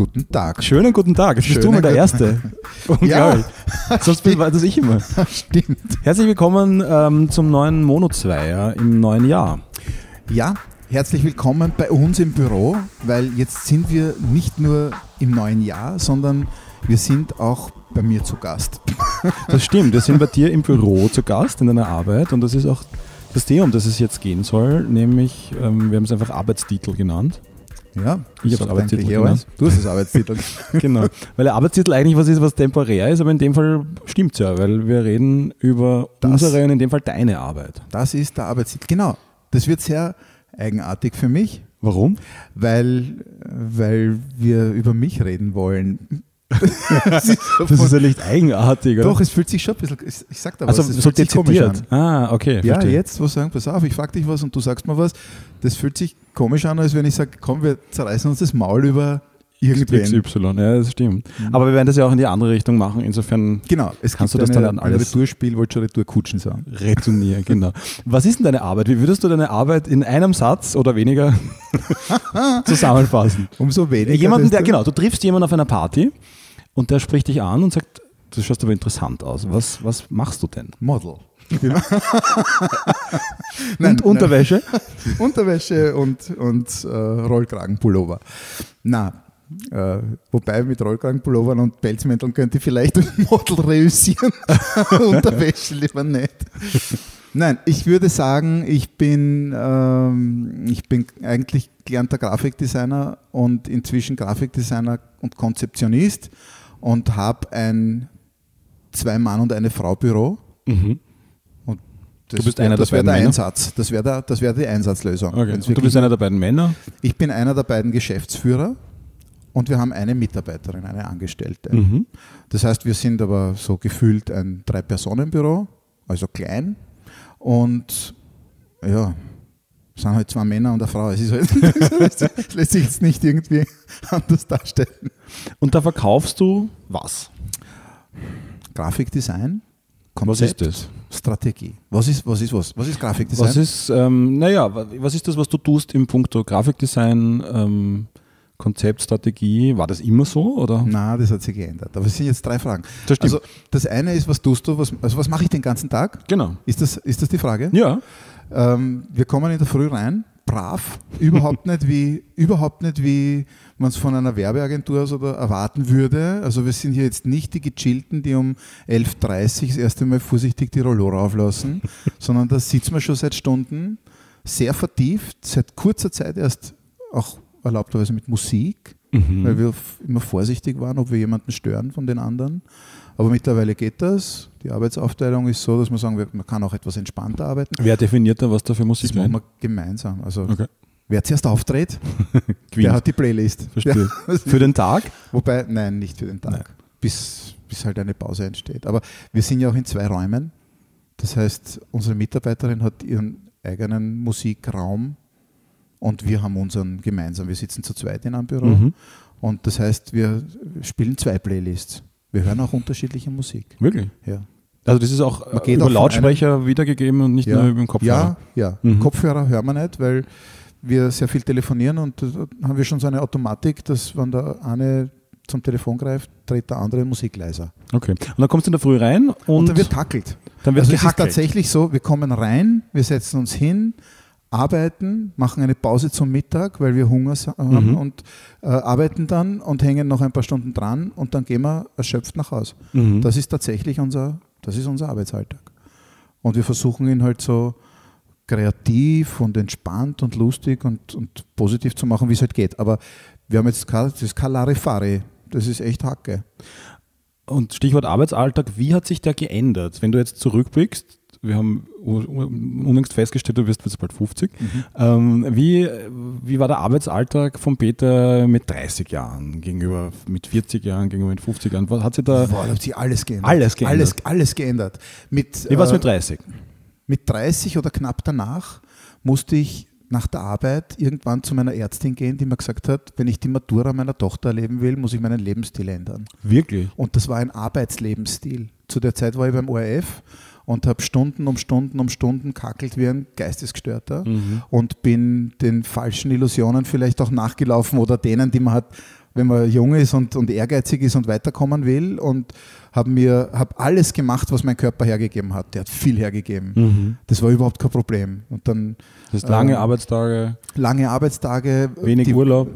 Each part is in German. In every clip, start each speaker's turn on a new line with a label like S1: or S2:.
S1: Guten Tag.
S2: Schönen guten Tag. Jetzt bist du mal der Erste. Unglaublich. Sonst bin, das ich immer.
S1: Stimmt.
S2: Herzlich willkommen ähm, zum neuen Mono-Zweier im neuen Jahr.
S1: Ja, herzlich willkommen bei uns im Büro, weil jetzt sind wir nicht nur im neuen Jahr, sondern wir sind auch bei mir zu Gast.
S2: Das stimmt. Wir sind bei dir im Büro zu Gast in deiner Arbeit und das ist auch das Thema, um das es jetzt gehen soll, nämlich, ähm, wir haben es einfach Arbeitstitel genannt.
S1: Ja,
S2: Ich
S1: sagt
S2: Arbeitstitel
S1: alles. Du hast das Arbeitstitel.
S2: Genau. Weil der Arbeitstitel eigentlich was ist, was temporär ist, aber in dem Fall stimmt es ja, weil wir reden über
S1: Das-
S2: unsere und in dem Fall deine Arbeit.
S1: Das ist der Arbeitstitel. Genau. Das wird sehr eigenartig für mich,
S2: Warum?
S1: weil, weil wir über mich reden wollen. das ist
S2: ja nicht eigenartig, oder?
S1: Doch, es fühlt sich schon ein bisschen, ich, sag da was,
S2: also
S1: es
S2: so
S1: fühlt sich komisch
S2: dezidiert.
S1: an.
S2: Ah, okay.
S1: Ja,
S2: verstehe.
S1: jetzt, wo sagen, pass auf, ich frage dich was und du sagst mir was, das fühlt sich komisch an, als wenn ich sage, komm, wir zerreißen uns das Maul über irgendwen.
S2: XY, ja, das stimmt. Aber wir werden das ja auch in die andere Richtung machen, insofern
S1: Genau, es
S2: Kannst du das
S1: eine,
S2: dann an alles-
S1: Retourspiel, wollte schon Retourkutschen sagen.
S2: retournieren, genau. Was ist denn deine Arbeit? Wie würdest du deine Arbeit in einem Satz oder weniger zusammenfassen?
S1: Umso weniger.
S2: Jemanden, der, genau, du triffst jemanden auf einer Party und der spricht dich an und sagt, du schaust aber interessant aus. Was, was machst du denn?
S1: Model. Genau.
S2: und Unterwäsche?
S1: Unterwäsche und, und äh, Rollkragenpullover. Na, äh, wobei mit Rollkragenpullovern und Pelzmänteln könnte ich vielleicht ein Model reüssieren. Unterwäsche lieber nicht. Nein, ich würde sagen, ich bin, ähm, ich bin eigentlich gelernter Grafikdesigner und inzwischen Grafikdesigner und Konzeptionist und habe ein Zwei-Mann- und eine Frau-Büro.
S2: Mhm.
S1: Und das,
S2: Du bist
S1: wär-
S2: einer
S1: das wäre
S2: beiden
S1: der
S2: Männer?
S1: Einsatz. Das wäre der, das wär die Einsatzlösung.
S2: Okay. Und du bist einer der beiden Männer?
S1: ich bin einer der beiden Geschäftsführer und wir haben eine Mitarbeiterin, eine Angestellte.
S2: Mhm.
S1: Das heißt, wir sind aber so gefühlt ein Drei-Personen-Büro, also klein. Und ja, sind halt zwei Männer und eine Frau. Es ist halt, das lässt sich jetzt nicht irgendwie anders darstellen.
S2: Und da verkaufst du was?
S1: Grafikdesign,
S2: Was ist
S1: Konzept,
S2: das?
S1: Strategie. Was ist was? Ist was? was ist Grafikdesign?
S2: Was ist, ähm, naja, wa- was ist das, was du tust im Punkto Grafikdesign, ähm, Konzept, Strategie? War das immer so? Oder?
S1: Na, das hat sich geändert. Aber es sind jetzt drei Fragen.
S2: Das.
S1: Also das eine ist, was tust du? Was, also was mache ich den ganzen Tag?
S2: Genau.
S1: Ist das, ist das die Frage?
S2: Ja.
S1: Ähm, wir kommen in der Früh rein, brav, überhaupt nicht wie, überhaupt nicht wie man es von einer Werbeagentur aus oder erwarten würde. Also wir sind hier jetzt nicht die Gechillten, die um 11.30 Uhr das erste Mal vorsichtig die Rollore auflassen, sondern da sitzen wir schon seit Stunden, sehr vertieft, seit kurzer Zeit erst auch erlaubterweise mit Musik,
S2: Mhm.
S1: weil wir immer vorsichtig waren, ob wir jemanden stören von den anderen. Aber mittlerweile geht das. Die Arbeitsaufteilung ist so, dass man sagen, man kann auch etwas entspannter arbeiten.
S2: Wer definiert da, was da für Musik
S1: Das machen wir gemeinsam. Also
S2: Okay.
S1: wer zuerst auftritt, der hat die Playlist.
S2: Verstehe. Für den Tag?
S1: wobei, nein, nicht für den Tag.
S2: Nein.
S1: Bis, bis halt eine Pause entsteht. Aber wir sind ja auch in zwei Räumen. Das heißt, unsere Mitarbeiterin hat ihren eigenen Musikraum und wir haben unseren gemeinsam. Wir sitzen zu zweit in einem Büro.
S2: Mhm.
S1: Und das heißt, wir spielen zwei Playlists. Wir hören auch unterschiedliche Musik.
S2: Wirklich?
S1: Ja.
S2: Also das ist auch
S1: Man
S2: äh,
S1: geht
S2: über Lautsprecher wiedergegeben und nicht
S1: ja.
S2: nur über den Kopfhörer.
S1: Ja, ja.
S2: Mhm.
S1: Kopfhörer hören wir nicht, weil wir sehr viel telefonieren und da haben wir schon so eine Automatik, dass wenn der eine zum Telefon greift, dreht der andere Musik leiser.
S2: Okay. Und dann kommst du in der Früh rein und,
S1: Und, dann wird tackelt.
S2: dann wird
S1: Also es ist tatsächlich so, wir kommen rein, wir setzen uns hin, arbeiten, machen eine Pause zum Mittag, weil wir Hunger haben
S2: Mhm.
S1: und äh, arbeiten dann und hängen noch ein paar Stunden dran und dann gehen wir erschöpft nach Hause.
S2: Mhm.
S1: Das ist tatsächlich unser, das ist unser Arbeitsalltag. Und wir versuchen ihn halt so kreativ und entspannt und lustig und, und positiv zu machen, wie es halt geht. Aber wir haben jetzt kein, das ist kein Larifari, das ist echt Hacke.
S2: Und Stichwort Arbeitsalltag, wie hat sich der geändert? Wenn du jetzt zurückblickst, wir haben unlängst festgestellt, du wirst jetzt bald 50. Ähm, wie, wie war der Arbeitsalltag von Peter mit 30 Jahren gegenüber mit 40 Jahren, gegenüber mit 50 Jahren? Was hat sich da,
S1: Boah, da hat sich alles geändert.
S2: Alles geändert.
S1: Alles, alles geändert. Mit,
S2: wie war es
S1: äh,
S2: mit 30?
S1: mit 30 oder knapp danach musste ich nach der Arbeit irgendwann zu meiner Ärztin gehen, die mir gesagt hat, wenn ich die Matura meiner Tochter erleben will, muss ich meinen Lebensstil ändern.
S2: Wirklich?
S1: Und das war ein Arbeitslebensstil. Zu der Zeit war ich beim ORF und habe Stunden um Stunden um Stunden kackelt wie ein Geistesgestörter
S2: Mhm.
S1: und bin den falschen Illusionen vielleicht auch nachgelaufen oder denen, die man hat wenn man jung ist und, und ehrgeizig ist und weiterkommen will und habe mir hab alles gemacht, was mein Körper hergegeben hat. Der hat viel hergegeben.
S2: Mhm.
S1: Das war überhaupt kein Problem. Und dann
S2: Das heißt, lange
S1: Ähm,
S2: Arbeitstage,
S1: lange Arbeitstage,
S2: wenig
S1: die,
S2: Urlaub.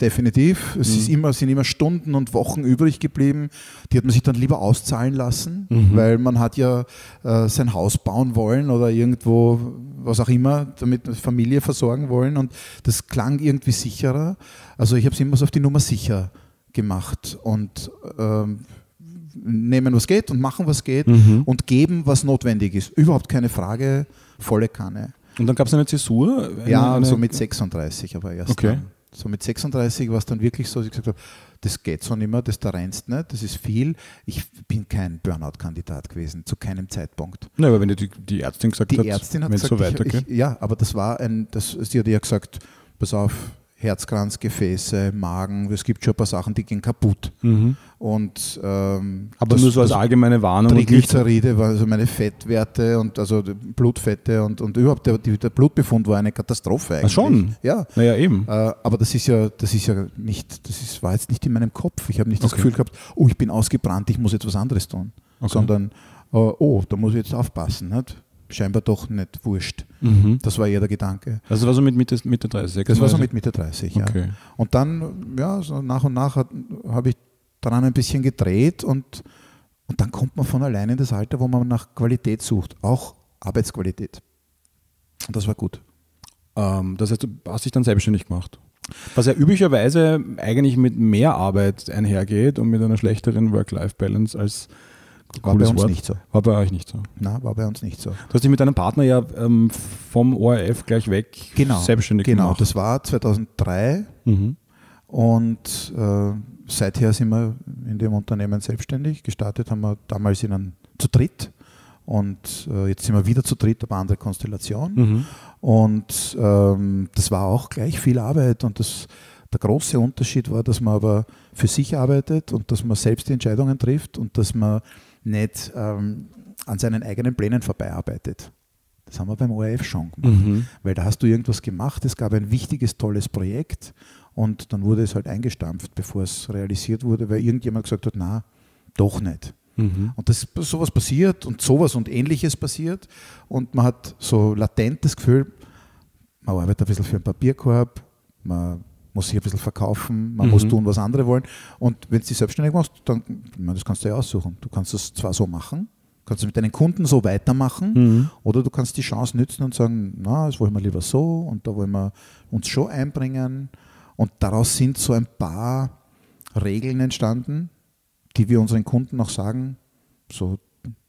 S1: Definitiv. Es
S2: Mhm.
S1: ist immer, sind immer Stunden und Wochen übrig geblieben. Die hat man sich dann lieber auszahlen lassen,
S2: Mhm.
S1: weil man hat ja äh, sein Haus bauen wollen oder irgendwo, was auch immer, damit Familie versorgen wollen. Und das klang irgendwie sicherer. Also ich habe es immer so auf die Nummer sicher gemacht und ähm, nehmen, was geht und machen, was geht
S2: Mhm.
S1: und geben, was notwendig ist. Überhaupt keine Frage, volle Kanne.
S2: Und dann gab es eine Zäsur. Eine,
S1: Ja,
S2: eine,
S1: so mit 36 aber erst.
S2: Okay.
S1: Dann. So mit 36 war es dann wirklich so, dass ich gesagt habe, das geht so nicht mehr, das da rennst nicht, das ist viel. Ich bin kein Burnout-Kandidat gewesen, zu keinem Zeitpunkt.
S2: Nein, aber wenn die, die Ärztin gesagt
S1: Die
S2: hat,
S1: Ärztin hat
S2: wenn es so weitergeht.
S1: ich, ja, aber das war ein, das, sie hat ja gesagt, pass auf, Herzkranz, Gefäße, Magen, es gibt schon ein paar Sachen, die gehen kaputt.
S2: Mhm.
S1: Und, ähm,
S2: Aber
S1: das-
S2: nur so als allgemeine Warnung.
S1: Triglyceride, also meine Fettwerte und also Blutfette und, und überhaupt der, der Blutbefund war eine Katastrophe eigentlich.
S2: schon?
S1: Ja.
S2: Naja, eben.
S1: Äh, aber das ist ja, das ist ja nicht, das ist, war jetzt nicht in meinem Kopf. Ich habe nicht das
S2: Okay.
S1: Gefühl gehabt, oh, ich bin ausgebrannt, ich muss jetzt was anderes tun.
S2: Okay.
S1: Sondern, äh, oh, da muss ich jetzt aufpassen. Nicht? Scheinbar doch nicht wurscht.
S2: Mhm.
S1: Das war eher der Gedanke.
S2: Also war so mit Mitte, Mitte 30.
S1: Das war so
S2: 36?
S1: mit Mitte 30, ja.
S2: Okay.
S1: Und dann, ja, so nach und nach habe ich daran ein bisschen gedreht und, und dann kommt man von allein in das Alter, wo man nach Qualität sucht, auch Arbeitsqualität. Und das war gut.
S2: Ähm, das heißt, du hast dich dann selbstständig gemacht. Was ja üblicherweise eigentlich mit mehr Arbeit einhergeht und mit einer schlechteren Work-Life-Balance als
S1: War
S2: cooles
S1: bei uns
S2: Wort.
S1: nicht so.
S2: War bei euch nicht so.
S1: Na, war bei uns nicht so.
S2: Du hast dich mit deinem Partner ja ähm, vom ORF gleich weg
S1: Genau.
S2: selbstständig
S1: Genau,
S2: gemacht.
S1: das war 2003
S2: mhm.
S1: und äh, seither sind wir in dem Unternehmen selbstständig. Gestartet haben wir damals in einem, zu dritt und äh, jetzt sind wir wieder zu dritt, aber andere Konstellation.
S2: Mhm.
S1: Und ähm, das war auch gleich viel Arbeit und das, der große Unterschied war, dass man aber für sich arbeitet und dass man selbst die Entscheidungen trifft und dass man nicht ähm, an seinen eigenen Plänen vorbeiarbeitet. Das haben wir beim ORF schon gemacht,
S2: Mhm.
S1: weil da hast du irgendwas gemacht, es gab ein wichtiges, tolles Projekt und dann wurde es halt eingestampft, bevor es realisiert wurde, weil irgendjemand gesagt hat, na, doch nicht.
S2: Mhm.
S1: Und das, sowas passiert und sowas und ähnliches passiert und man hat so latent das Gefühl, man arbeitet ein bisschen für einen Papierkorb, man muss sich ein bisschen verkaufen, man
S2: Mhm.
S1: muss tun, was andere wollen. Und wenn du dich selbstständig machst, dann, das kannst du ja aussuchen. Du kannst das zwar so machen, kannst es mit deinen Kunden so weitermachen,
S2: Mhm.
S1: oder du kannst die Chance nützen und sagen, na, das wollen wir lieber so und da wollen wir uns schon einbringen. Und daraus sind so ein paar Regeln entstanden, die wir unseren Kunden auch sagen, so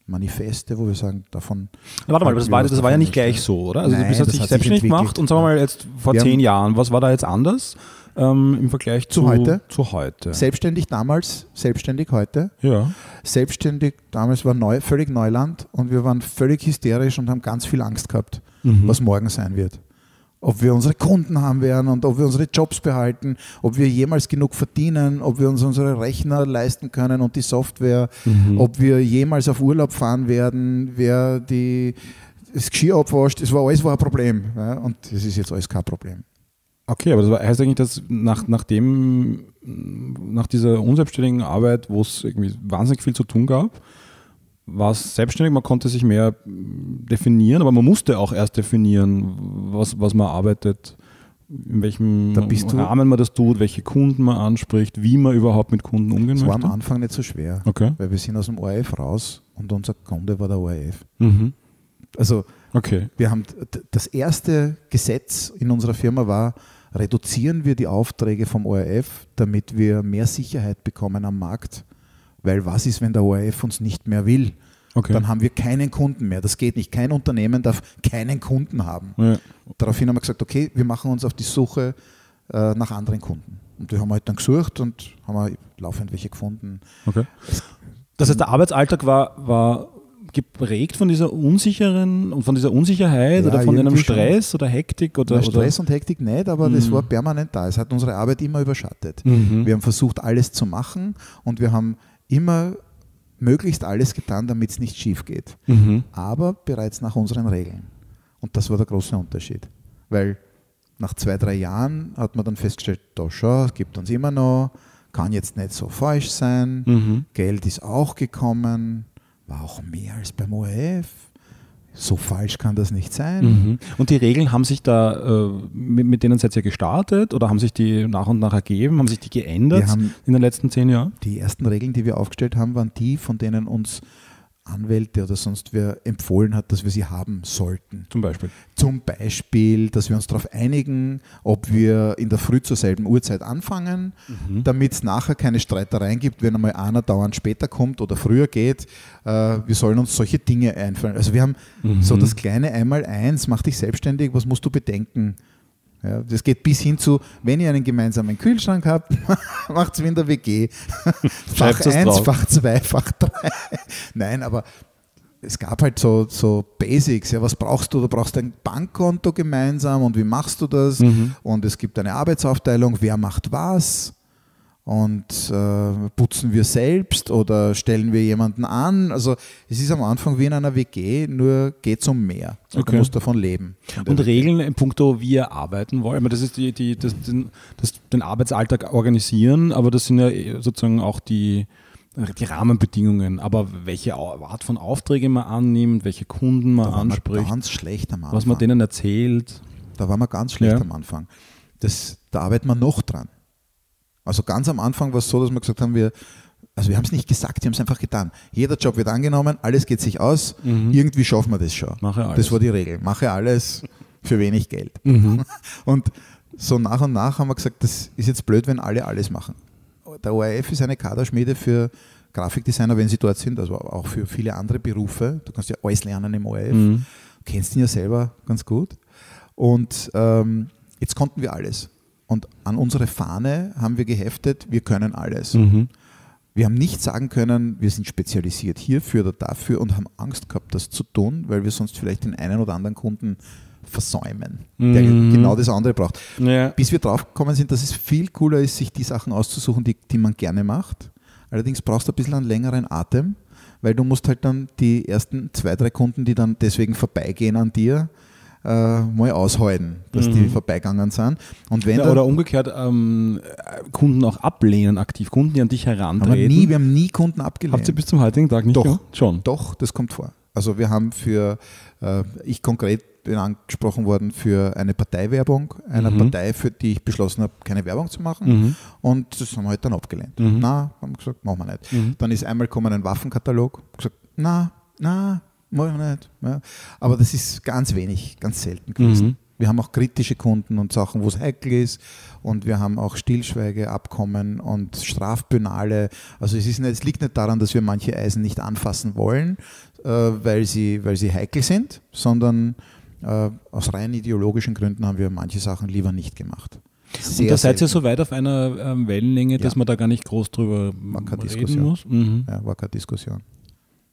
S1: Manifeste, wo wir sagen, davon.
S2: Warte mal, das war, das war ja nicht gleich so, oder? Also
S1: Nein,
S2: du bist
S1: hat sich
S2: selbstständig gemacht und sagen wir mal jetzt vor
S1: Wir
S2: zehn Jahren, was war da jetzt anders ähm, im Vergleich zu,
S1: Zu heute?
S2: Zu heute.
S1: Selbstständig damals, selbstständig heute.
S2: ja.
S1: Selbstständig damals war neu, völlig Neuland und wir waren völlig hysterisch und haben ganz viel Angst gehabt,
S2: Mhm.
S1: was morgen sein wird. Ob wir unsere Kunden haben werden und ob wir unsere Jobs behalten, ob wir jemals genug verdienen, ob wir uns unsere Rechner leisten können und die Software,
S2: Mhm.
S1: ob wir jemals auf Urlaub fahren werden, wer die, das Geschirr abwascht, das war alles war ein Problem. Ja, und das ist jetzt alles kein Problem.
S2: Okay, aber das heißt eigentlich, dass nach, nach dem, nach dieser unselbstständigen Arbeit, wo es irgendwie wahnsinnig viel zu tun gab, war es selbstständig, man konnte sich mehr definieren, aber man musste auch erst definieren, was, was man arbeitet, in welchem
S1: Da bist du-
S2: Rahmen man das tut, welche Kunden man anspricht, wie man überhaupt mit Kunden umgehen
S1: Das war am
S2: möchte.
S1: Anfang nicht so schwer,
S2: Okay.
S1: weil wir sind aus dem ORF raus und unser Kunde war der ORF.
S2: Mhm.
S1: Also
S2: Okay.
S1: wir haben das erste Gesetz in unserer Firma war, reduzieren wir die Aufträge vom ORF, damit wir mehr Sicherheit bekommen am Markt. Weil was ist, wenn der ORF uns nicht mehr will?
S2: okay.
S1: Dann haben wir keinen Kunden mehr. Das geht nicht. Kein Unternehmen darf keinen Kunden haben.
S2: ja.
S1: Daraufhin haben wir gesagt, okay, wir machen uns auf die Suche äh, nach anderen Kunden. Und die haben wir halt dann gesucht und haben wir laufend welche gefunden.
S2: Okay. Das heißt, der Arbeitsalltag war, war geprägt von dieser unsicheren und von dieser Unsicherheit
S1: Ja,
S2: oder von einem
S1: irgendwie schon.
S2: Stress oder Hektik oder,
S1: Na, Stress
S2: oder
S1: und Hektik nicht, aber das
S2: Mhm.
S1: war permanent da. Es hat unsere Arbeit immer überschattet.
S2: Mhm.
S1: Wir haben versucht, alles zu machen und wir haben immer möglichst alles getan, damit es nicht schief geht.
S2: Mhm.
S1: Aber bereits nach unseren Regeln. Und das war der große Unterschied. Weil nach zwei, drei Jahren hat man dann festgestellt, da schon, es gibt uns immer noch, kann jetzt nicht so falsch sein,
S2: Mhm.
S1: Geld ist auch gekommen, war auch mehr als beim ORF. So falsch kann das nicht sein.
S2: Mhm. Und die Regeln haben sich da, äh, mit, mit denen seid ihr gestartet oder haben sich die nach und nach ergeben? Haben sich die geändert in den letzten zehn Jahren?
S1: die ersten Regeln, die wir aufgestellt haben, waren die, von denen uns Anwälte oder sonst wer empfohlen hat, dass wir sie haben sollten.
S2: Zum Beispiel.
S1: Zum Beispiel, dass wir uns darauf einigen, ob wir in der Früh zur selben Uhrzeit anfangen, damit es nachher keine Streitereien gibt, wenn einmal einer dauernd später kommt oder früher geht. Äh, wir sollen uns solche Dinge einfallen. Also wir haben so das kleine Einmal-Eins, mach dich selbstständig, was musst du bedenken? Ja, das geht bis hin zu, wenn ihr einen gemeinsamen Kühlschrank habt, macht es wie in der WG. Fach
S2: Schreibt's es
S1: 1,
S2: drauf.
S1: Fach 2, Fach 3. Nein, aber es gab halt so, so Basics. Ja, was brauchst du? Du brauchst ein Bankkonto gemeinsam und wie machst du das?
S2: Mhm.
S1: Und es gibt eine Arbeitsaufteilung, wer macht was? Und äh, putzen wir selbst oder stellen wir jemanden an? Also es ist am Anfang wie in einer WG, nur geht es um mehr. Und
S2: Okay.
S1: Du musst davon leben.
S2: Und. Regeln in puncto, wie ihr arbeiten wollt. Ich meine, Das ist die, die, das, den, das, den Arbeitsalltag organisieren, aber das sind ja eh sozusagen auch die, die Rahmenbedingungen. Aber welche Art von Aufträge man annimmt, welche Kunden man anspricht,
S1: ganz schlecht am Anfang.
S2: was man denen erzählt.
S1: Da waren wir ganz schlecht
S2: Ja.
S1: am Anfang. Das, da arbeiten wir noch dran. Also ganz am Anfang war es so, dass wir gesagt haben, wir, also wir haben es nicht gesagt, wir haben es einfach getan. Jeder Job wird angenommen, alles geht sich aus, irgendwie schaffen wir das schon.
S2: Mhm. Mache alles.
S1: Das war die Regel. Mache alles für wenig Geld.
S2: Mhm.
S1: Und so nach und nach haben wir gesagt, das ist jetzt blöd, wenn alle alles machen. Der ORF ist eine Kaderschmiede für Grafikdesigner, wenn sie dort sind, also auch für viele andere Berufe. Du kannst ja alles lernen im ORF.
S2: Mhm.
S1: Du kennst ihn ja selber ganz gut. Und ähm, jetzt konnten wir alles. Und an unsere Fahne haben wir geheftet, wir können alles.
S2: Mhm.
S1: Wir haben nicht sagen können, wir sind spezialisiert hierfür oder dafür und haben Angst gehabt, das zu tun, weil wir sonst vielleicht den einen oder anderen Kunden versäumen, der
S2: Mhm.
S1: genau das andere braucht.
S2: Ja.
S1: Bis wir drauf gekommen sind, dass es viel cooler ist, sich die Sachen auszusuchen, die, die man gerne macht. Allerdings brauchst du ein bisschen einen längeren Atem, weil du musst halt dann die ersten zwei, drei Kunden, die dann deswegen vorbeigehen an dir, äh, mal aushalten, dass die vorbeigegangen sind. Und wenn
S2: Mhm. Ja, oder umgekehrt ähm, äh, Kunden auch ablehnen aktiv, Kunden, die an dich herantreten.
S1: haben wir, nie, wir haben nie Kunden abgelehnt.
S2: Habt ihr bis zum heutigen Tag nicht
S1: Doch.
S2: gemacht? Schon.
S1: Doch, das kommt vor. Also wir haben für, äh, ich konkret bin angesprochen worden für eine Parteiwerbung, einer
S2: Mhm.
S1: Partei, für die ich beschlossen habe, keine Werbung zu machen.
S2: Mhm.
S1: Und das haben wir halt dann abgelehnt.
S2: Mhm.
S1: Na, haben gesagt, machen wir nicht.
S2: Mhm.
S1: Dann ist einmal gekommen ein Waffenkatalog, gesagt, na, na, machen wir nicht. Ja. Aber das ist ganz wenig, ganz selten gewesen.
S2: Mhm.
S1: Wir haben auch kritische Kunden und Sachen, wo es heikel ist. Und wir haben auch Stillschweigeabkommen und Strafbönale. Also es, ist nicht, es liegt nicht daran, dass wir manche Eisen nicht anfassen wollen, äh, weil, sie, weil sie heikel sind, sondern äh, aus rein ideologischen Gründen haben wir manche Sachen lieber nicht gemacht.
S2: Und da seid ihr so weit auf einer ähm, Wellenlänge, dass
S1: Ja.
S2: man da gar nicht groß drüber
S1: War keine
S2: reden
S1: Diskussion.
S2: muss. Mhm.
S1: Ja, war keine Diskussion.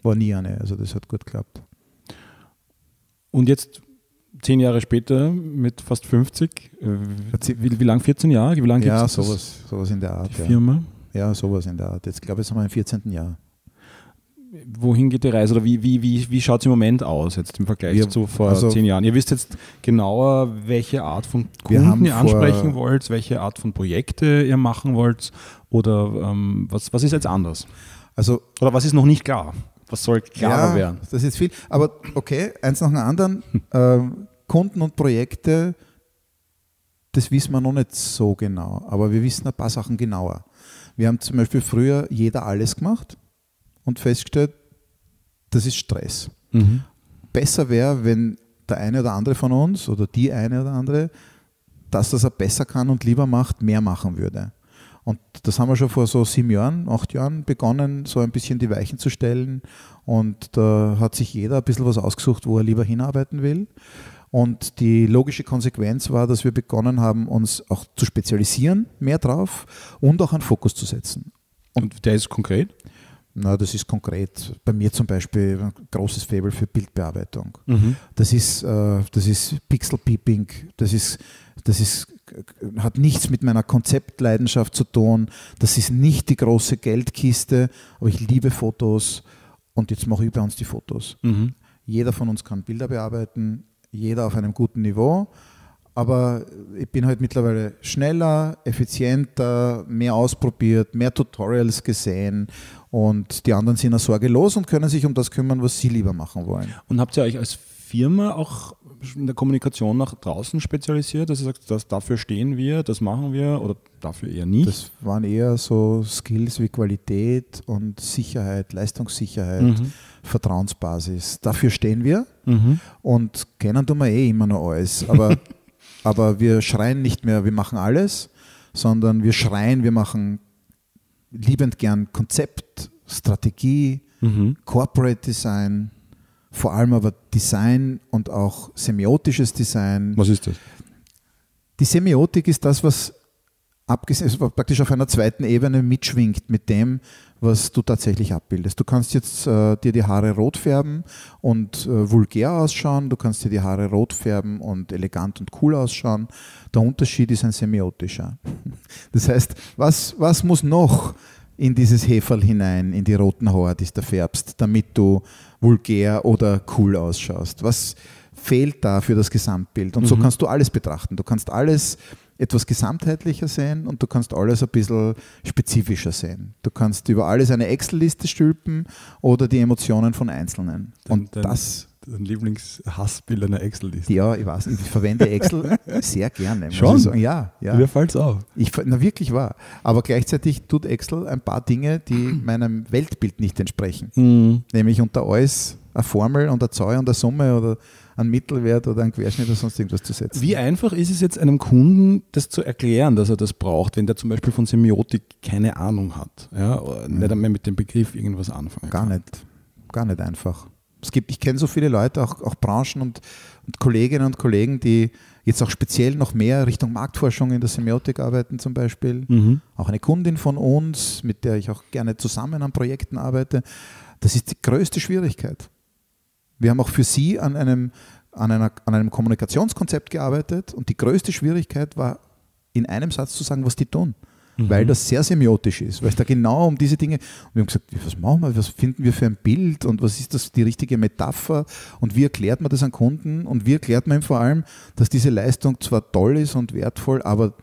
S1: War nie eine, also das hat gut geklappt.
S2: Und jetzt zehn Jahre später mit fast 50, äh, wie, wie lang? 14 Jahre? Wie lange
S1: Ja, sowas, sowas in der Art.
S2: die
S1: Ja.
S2: Firma?
S1: ja, sowas in der Art. Jetzt glaube ich, sind wir im 14. Jahr.
S2: Wohin geht die Reise oder wie, wie, wie, wie schaut es im Moment aus jetzt im Vergleich
S1: Wir-
S2: zu vor
S1: also-
S2: zehn Jahren? Ihr wisst jetzt genauer, welche Art von Kunden ihr ansprechen wollt, welche Art von Projekte ihr machen wollt oder ähm, was, was ist jetzt anders?
S1: Also
S2: Oder was ist noch nicht klar? Was soll klarer
S1: ja,
S2: werden?
S1: das ist viel. Aber okay, eins nach dem anderen. ähm, Kunden und Projekte, das wissen wir noch nicht so genau. Aber wir wissen ein paar Sachen genauer. Wir haben zum Beispiel früher jeder alles gemacht und festgestellt, das ist Stress.
S2: Mhm.
S1: Besser wäre, wenn der eine oder andere von uns oder die eine oder andere, dass das er besser kann und lieber macht, mehr machen würde. Und das haben wir schon vor so sieben Jahren, acht Jahren begonnen, so ein bisschen die Weichen zu stellen. Und da hat sich jeder ein bisschen was ausgesucht, wo er lieber hinarbeiten will. Und die logische Konsequenz war, dass wir begonnen haben, uns auch zu spezialisieren, mehr drauf und auch einen Fokus zu setzen.
S2: Und der ist konkret?
S1: Na, das ist konkret. Bei mir zum Beispiel ein großes Faible für Bildbearbeitung.
S2: Mhm.
S1: Das ist, äh, das ist Pixel Peeping, das ist, das ist, hat nichts mit meiner Konzeptleidenschaft zu tun. Das ist nicht die große Geldkiste, aber ich liebe Fotos und jetzt mache ich bei uns die Fotos.
S2: Mhm.
S1: Jeder von uns kann Bilder bearbeiten, jeder auf einem guten Niveau, aber ich bin halt mittlerweile schneller, effizienter, mehr ausprobiert, mehr Tutorials gesehen und die anderen sind auch sorgelos und können sich um das kümmern, was sie lieber machen wollen.
S2: Und habt ihr euch als Firma auch in der Kommunikation nach draußen spezialisiert, dass ihr sagt, das, dafür stehen wir, das machen wir oder dafür eher nicht?
S1: Das waren eher so Skills wie Qualität und Sicherheit, Leistungssicherheit,
S2: Mhm.
S1: Vertrauensbasis. Dafür stehen wir
S2: Mhm.
S1: und kennen tun wir eh immer noch alles. Aber, aber wir schreien nicht mehr, wir machen alles, sondern wir schreien, wir machen liebend gern Konzept, Strategie,
S2: Mhm.
S1: Corporate Design, vor allem aber Design und auch semiotisches Design.
S2: Was ist das?
S1: Die Semiotik ist das, was abgesehen, also praktisch auf einer zweiten Ebene mitschwingt mit dem, was du tatsächlich abbildest. Du kannst jetzt äh, dir die Haare rot färben und äh, vulgär ausschauen, du kannst dir die Haare rot färben und elegant und cool ausschauen. Der Unterschied ist ein semiotischer. Das heißt, was, was muss noch in dieses Heferl hinein, in die roten Haare, die du färbst, damit du vulgär oder cool ausschaust? Was fehlt da für das Gesamtbild? Und so
S2: Mhm.
S1: kannst du alles betrachten. Du kannst alles etwas gesamtheitlicher sehen und du kannst alles ein bisschen spezifischer sehen. Du kannst über alles eine Excel-Liste stülpen oder die Emotionen von Einzelnen. Und
S2: Dein-
S1: das,
S2: Dein Lieblingshassbild einer Excel-Liste.
S1: ja, ich weiß, ich verwende Excel sehr gerne.
S2: Schon?
S1: Ja, ja.
S2: Mir fällt's auf.
S1: Ich, na wirklich wahr. Aber gleichzeitig tut Excel ein paar Dinge, die meinem Weltbild nicht entsprechen.
S2: Mhm.
S1: Nämlich unter alles eine Formel und eine Zahl und eine Summe oder einen Mittelwert oder einen Querschnitt oder sonst irgendwas zu setzen.
S2: Wie einfach ist es jetzt einem Kunden, das zu erklären, dass er das braucht, wenn der zum Beispiel von Semiotik keine Ahnung hat? Ja, oder nicht einmal mit dem Begriff irgendwas anfangen
S1: Gar
S2: kann.
S1: nicht. Gar nicht einfach. Es gibt, ich kenne so viele Leute, auch, auch Branchen und, und Kolleginnen und Kollegen, die jetzt auch speziell noch mehr Richtung Marktforschung in der Semiotik arbeiten zum Beispiel.
S2: Mhm.
S1: Auch eine Kundin von uns, mit der ich auch gerne zusammen an Projekten arbeite. Das ist die größte Schwierigkeit. Wir haben auch für sie an einem, an, einer, an einem Kommunikationskonzept gearbeitet und die größte Schwierigkeit war, in einem Satz zu sagen, was die tun.
S2: Mhm.
S1: Weil das sehr semiotisch ist, weil es da genau um diese Dinge, und wir haben gesagt, was machen wir, was finden wir für ein Bild und was ist das die richtige Metapher und wie erklärt man das an Kunden und wie erklärt man ihm vor allem, dass diese Leistung zwar toll ist und wertvoll, aber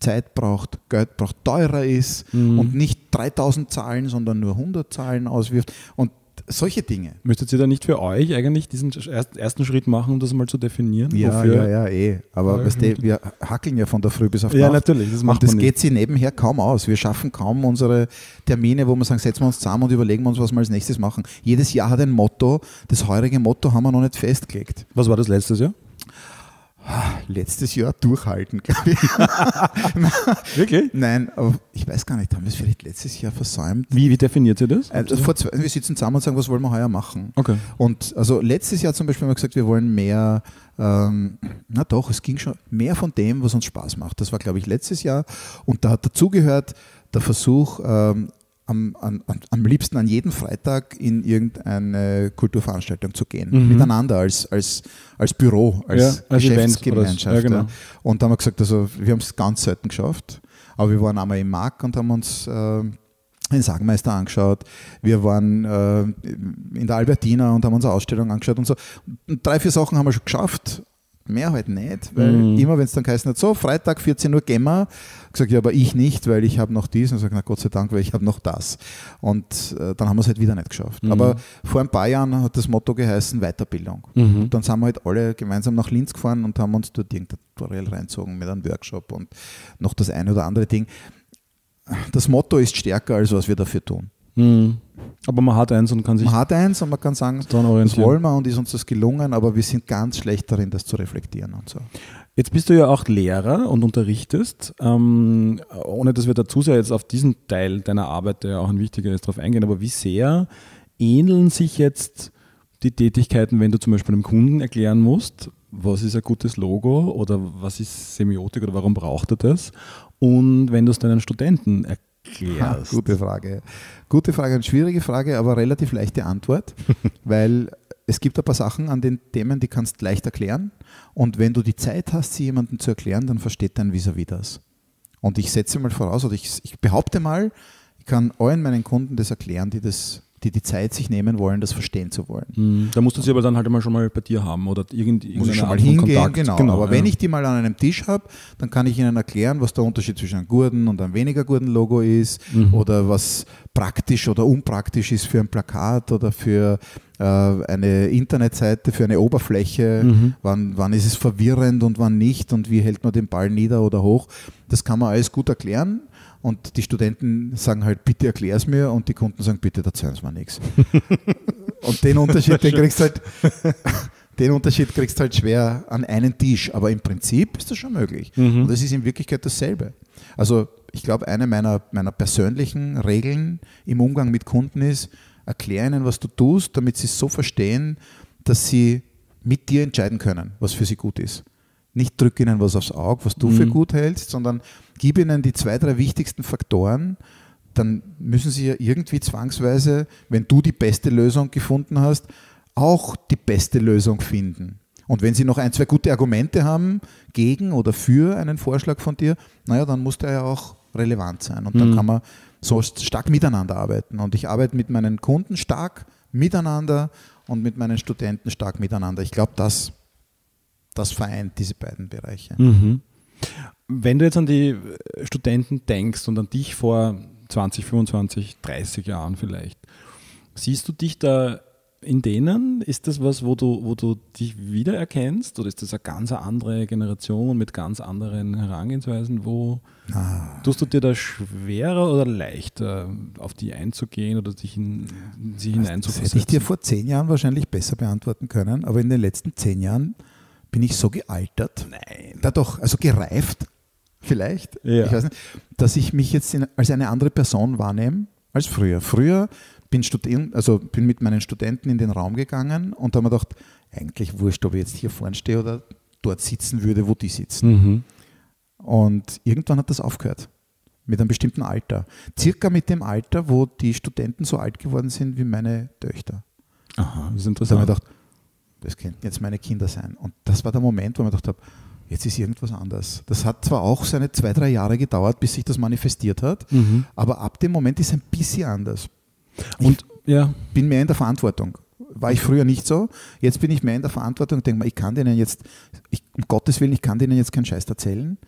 S1: Zeit braucht, Geld braucht, teurer ist
S2: Mhm.
S1: und nicht 3000 Zahlen, sondern nur 100 Zahlen auswirft und solche Dinge.
S2: Müsstet ihr da nicht für euch eigentlich diesen erst- ersten Schritt machen, um das mal zu definieren?
S1: Ja,
S2: Wofür?
S1: ja, ja, eh. Aber
S2: Ja,
S1: weißt du, wir hackeln ja von der Früh bis auf
S2: Ja,
S1: Nacht.
S2: natürlich, das macht
S1: und das geht sich nebenher kaum aus. Wir schaffen kaum unsere Termine, wo wir sagen, setzen wir uns zusammen und überlegen wir uns, was wir als nächstes machen. Jedes Jahr hat ein Motto. Das heurige Motto haben wir noch nicht festgelegt.
S2: Was war das letztes Jahr?
S1: Letztes Jahr durchhalten, glaube ich.
S2: Wirklich?
S1: Nein, aber ich weiß gar nicht, haben wir es vielleicht letztes Jahr versäumt?
S2: Wie, wie definiert ihr das?
S1: Also vor zwei, wir sitzen zusammen und sagen, was wollen wir heuer machen?
S2: Okay.
S1: Und also letztes Jahr zum Beispiel haben wir gesagt, wir wollen mehr, ähm, na doch, es ging schon mehr von dem, was uns Spaß macht. Das war, glaube ich, letztes Jahr. Und da hat dazugehört der Versuch, ähm, am, an, am liebsten an jedem Freitag in irgendeine Kulturveranstaltung zu gehen.
S2: Mhm.
S1: Miteinander als, als, als Büro, als,
S2: Ja, als
S1: Geschäftsgemeinschaft.
S2: Ja, genau.
S1: Und da haben wir gesagt, also wir haben es ganz selten geschafft. Aber wir waren einmal im Markt und haben uns äh, den Sagmeister angeschaut. Wir waren äh, in der Albertina und haben uns eine Ausstellung angeschaut und so. Und drei, vier Sachen haben wir schon geschafft. Mehr halt nicht, weil
S2: Mhm.
S1: immer, wenn es dann geheißen hat, so, Freitag 14 Uhr gehen wir, gesagt, ja, aber ich nicht, weil ich habe noch dies. Und sage, na Gott sei Dank, weil ich habe noch das. Und äh, dann haben wir es halt wieder nicht geschafft.
S2: Mhm.
S1: Aber vor ein paar Jahren hat das Motto geheißen Weiterbildung.
S2: Mhm.
S1: Und dann sind wir halt alle gemeinsam nach Linz gefahren und haben uns dort irgendein Tutorial reinzogen mit einem Workshop und noch das eine oder andere Ding. Das Motto ist stärker, als was wir dafür tun.
S2: Mhm. Aber man hat eins und kann sich
S1: Man hat eins und man kann sagen, das wollen wir und ist uns das gelungen, aber wir sind ganz schlecht darin, das zu reflektieren und so.
S2: Jetzt bist du ja auch Lehrer und unterrichtest, ähm, ohne dass wir dazu sehr jetzt auf diesen Teil deiner Arbeit, der ja auch ein wichtiger ist, darauf eingehen, aber wie sehr ähneln sich jetzt die Tätigkeiten, wenn du zum Beispiel einem Kunden erklären musst, was ist ein gutes Logo oder was ist Semiotik oder warum braucht er das? Und wenn du es deinen Studenten
S1: Ha,
S2: erklärst.
S1: gute Frage. Gute Frage, eine schwierige Frage, aber relativ leichte Antwort, weil es gibt ein paar Sachen an den Themen, die kannst leicht erklären. Und wenn du die Zeit hast, sie jemandem zu erklären, dann versteht dein Vis-à-vis das. Und ich setze mal voraus, oder ich, ich behaupte mal, ich kann allen meinen Kunden das erklären, die das, die die Zeit sich nehmen wollen, das verstehen zu wollen.
S2: Mhm. Da musst du sie aber dann halt immer schon mal bei dir haben oder irgend,
S1: Muss ich schon mal hingehen,
S2: Kontakt.
S1: genau.
S2: genau
S1: Aber
S2: ja.
S1: wenn ich die mal an einem Tisch habe, dann kann ich ihnen erklären, was der Unterschied zwischen einem guten und einem weniger guten Logo ist
S2: Mhm.
S1: oder was praktisch oder unpraktisch ist für ein Plakat oder für eine Internetseite, für eine Oberfläche,
S2: Mhm.
S1: wann, wann ist es verwirrend und wann nicht und wie hält man den Ball nieder oder hoch. Das kann man alles gut erklären. Und die Studenten sagen halt, bitte erklär es mir und die Kunden sagen, bitte erzählen Sie mir nichts. Und den Unterschied, den kriegst du halt, den Unterschied kriegst du halt schwer an einen Tisch, aber im Prinzip ist das schon möglich.
S2: Mhm.
S1: Und das ist in Wirklichkeit dasselbe. Also ich glaube, eine meiner, meiner persönlichen Regeln im Umgang mit Kunden ist, erklär ihnen, was du tust, damit sie es so verstehen, dass sie mit dir entscheiden können, was für sie gut ist. Nicht drück ihnen was aufs Auge, was du für
S2: Mhm.
S1: gut hältst, sondern gib ihnen die zwei, drei wichtigsten Faktoren, dann müssen sie ja irgendwie zwangsweise, wenn du die beste Lösung gefunden hast, auch die beste Lösung finden. Und wenn sie noch ein, zwei gute Argumente haben gegen oder für einen Vorschlag von dir, naja, dann muss der ja auch relevant sein. Und dann
S2: Mhm.
S1: kann man so stark miteinander arbeiten. Und ich arbeite mit meinen Kunden stark miteinander und mit meinen Studenten stark miteinander. Ich glaube, das, das vereint diese beiden Bereiche.
S2: Mhm. Wenn du jetzt an die Studenten denkst und an dich vor 20, 25, 30 Jahren vielleicht, siehst du dich da in denen? Ist das was, wo du, wo du dich wiedererkennst? Oder ist das eine ganz andere Generation mit ganz anderen Herangehensweisen? Wo
S1: Ah,
S2: tust du dir da schwerer oder leichter, auf die einzugehen oder dich in, sie
S1: das hätte ich dir
S2: hineinzuversetzen?
S1: vor zehn Jahren wahrscheinlich besser beantworten können, aber in den letzten zehn Jahren bin ich so gealtert.
S2: Nein.
S1: Da doch, also gereift vielleicht,
S2: Ja.
S1: ich weiß nicht, dass ich mich jetzt in, als eine andere Person wahrnehme als früher. Früher bin, Student, also bin mit meinen Studenten in den Raum gegangen und da habe mir gedacht, eigentlich wurscht, ob ich jetzt hier vorne stehe oder dort sitzen würde, wo die sitzen.
S2: Mhm.
S1: Und irgendwann hat das aufgehört. Mit einem bestimmten Alter. Circa mit dem Alter, wo die Studenten so alt geworden sind wie meine Töchter.
S2: Aha, das ist
S1: Da habe ich
S2: interessant.
S1: gedacht, das könnten jetzt meine Kinder sein. Und das war der Moment, wo ich mir gedacht habe, jetzt ist irgendwas anders. Das hat zwar auch seine zwei, drei Jahre gedauert, bis sich das manifestiert hat,
S2: Mhm.
S1: aber ab dem Moment ist es ein bisschen anders.
S2: Und ja,
S1: Ich bin mehr in der Verantwortung. War ich früher nicht so. Jetzt bin ich mehr in der Verantwortung und denke mir, ich kann denen jetzt, ich, um Gottes Willen, ich kann denen jetzt keinen Scheiß erzählen.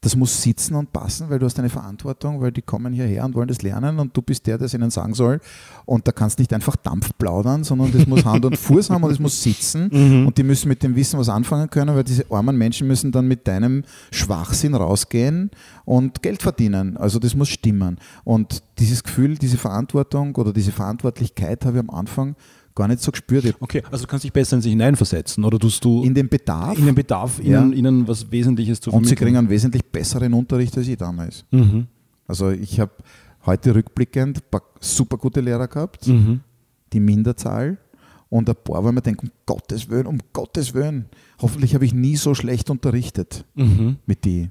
S1: Das muss sitzen und passen, weil du hast eine Verantwortung, weil die kommen hierher und wollen das lernen und du bist der, der es ihnen sagen soll. Und da kannst nicht einfach Dampf plaudern, sondern das muss Hand und Fuß haben und es muss sitzen. Und die müssen mit dem Wissen was anfangen können, weil diese armen Menschen müssen dann mit deinem Schwachsinn rausgehen und Geld verdienen. Also das muss stimmen. Und dieses Gefühl, diese Verantwortung oder diese Verantwortlichkeit habe ich am Anfang gar nicht so gespürt. Ich
S2: okay, also du kannst dich besser in sich hineinversetzen oder tust du
S1: In den Bedarf
S2: in den Bedarf,
S1: Ja.
S2: ihnen, ihnen was Wesentliches zu
S1: und sie
S2: vermitteln.
S1: kriegen einen wesentlich besseren Unterricht als ich damals.
S2: Mhm.
S1: Also ich habe heute rückblickend ein paar super gute Lehrer gehabt,
S2: Mhm.
S1: die Minderzahl. Und ein paar, weil man denkt, um Gottes Willen, um Gottes Willen, hoffentlich habe ich nie so schlecht unterrichtet
S2: Mhm.
S1: mit die.